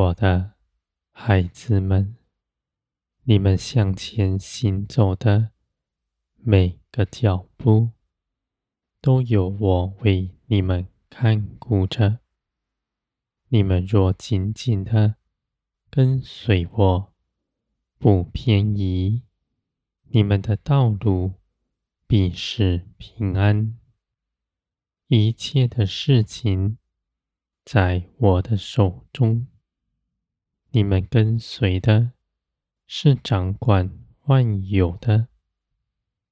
我的孩子们，你们向前行走的每个脚步，都有我为你们看顾着。你们若紧紧的跟随我，不偏移，你们的道路必是平安。一切的事情在我的手中。你们跟随的是掌管万有的，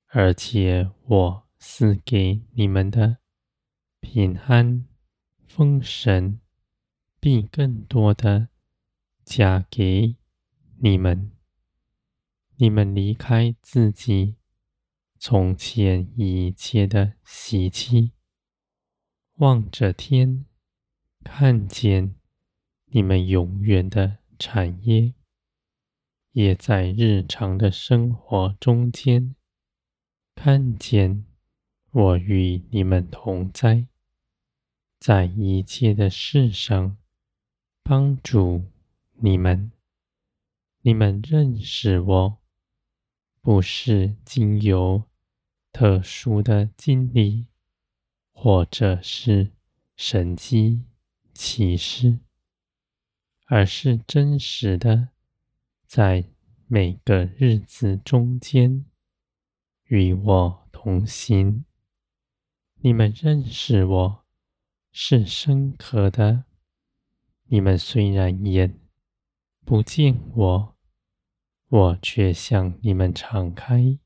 而且我赐给你们的平安、丰盛，必更多的加给你们。你们离开自己从前一切的习气，望着天，看见你们永远的。产业也在日常的生活中间看见我与你们同在，在一切的事上帮助你们。你们认识我，不是经由特殊的经历，或者是神迹奇事。而是真实的，在每个日子中间与我同行。你们认识我是深刻的。你们虽然眼不见我，我却向你们敞开。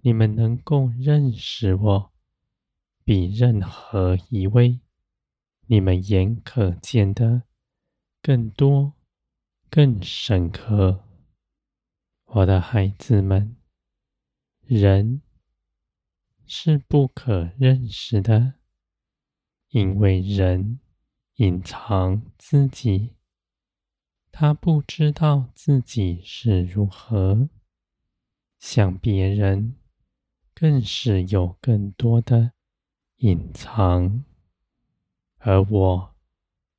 你们能够认识我，比任何一位你们眼可见的。更多、更深刻，我的孩子们，人是不可认识的，因为人隐藏自己，他不知道自己是如何，向别人更是有更多的隐藏，而我。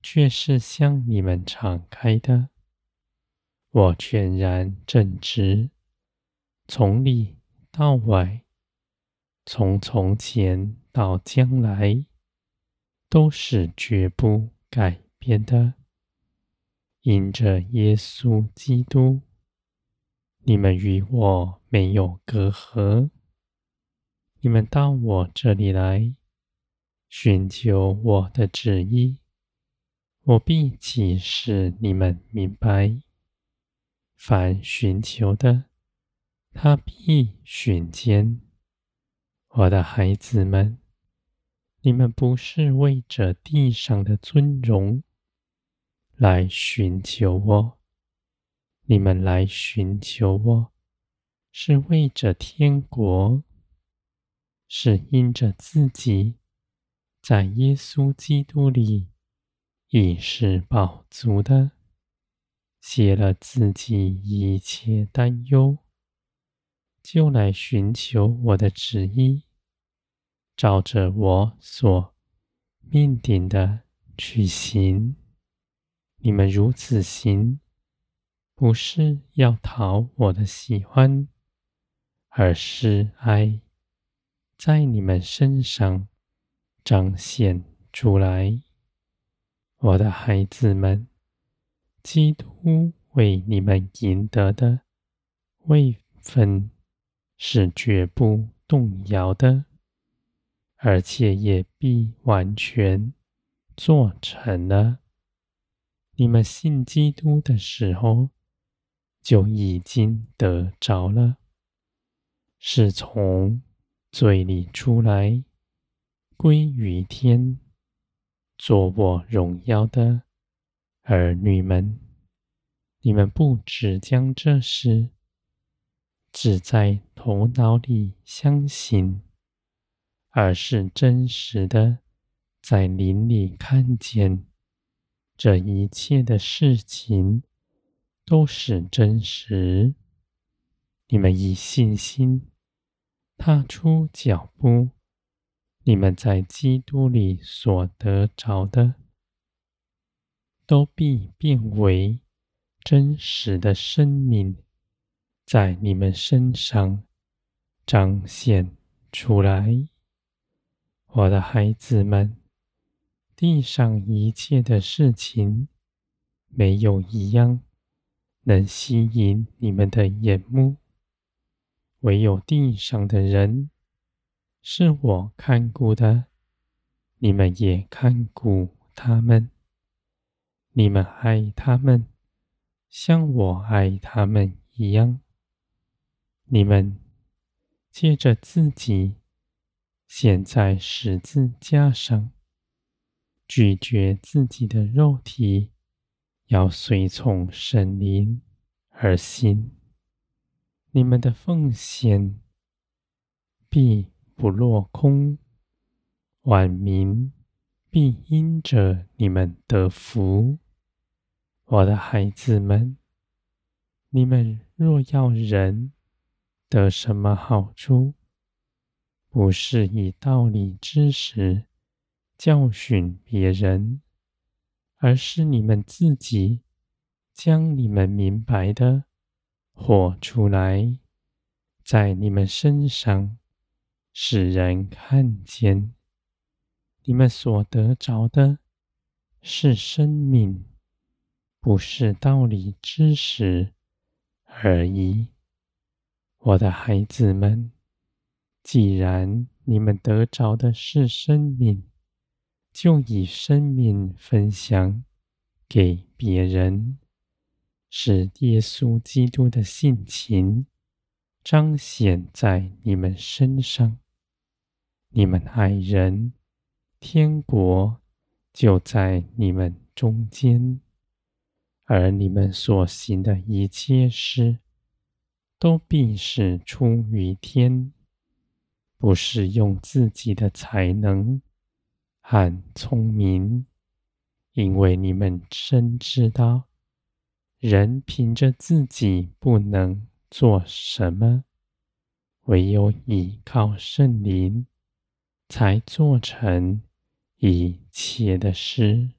却是向你们敞开的，我全然正直，从里到外，从从前到将来，都是绝不改变的。因着耶稣基督，你们与我没有隔阂。你们到我这里来，寻求我的旨意。我必启示你们明白，凡寻求的，他必寻见。我的孩子们，你们不是为着地上的尊荣来寻求我，你们来寻求我，是为着天国，是因着自己在耶稣基督里。已是饱足的，卸了自己一切担忧，就来寻求我的旨意，照着我所命定的去行。你们如此行，不是要讨我的喜欢，而是爱在你们身上彰显出来。我的孩子们，基督为你们赢得的位分是绝不动摇的，而且也必完全做成了。你们信基督的时候，就已经得着了，是从罪里出来，归于天。做我荣耀的儿女们，你们不只将这事只在头脑里相信，而是真实的在灵里看见，这一切的事情都是真实。你们以信心踏出脚步。你们在基督里所得着的，都必变为真实的生命，在你们身上彰显出来。我的孩子们，地上一切的事情，没有一样能吸引你们的眼目，唯有地上的人是我看顾的，你们也看顾他们，你们爱他们，像我爱他们一样。你们借着自己现在十字架上，拒绝自己的肉体。要随从神灵而行，你们的奉献必不落空，万民必因着你们得福。我的孩子们，你们若要人得什么好处，不是以道理知识教训别人。而是你们自己将你们明白的活出来，在你们身上使人看见，你们所得着的是生命，不是道理知识而已。我的孩子们，既然你们得着的是生命，就以生命分享给别人，使耶稣基督的性情彰显在你们身上。你们爱人，天国就在你们中间。而你们所行的一切事，都必是出于天，不是用自己的才能。很聪明，因为你们深知道，人凭着自己不能做什么，唯有依靠圣灵，才做成一切的事。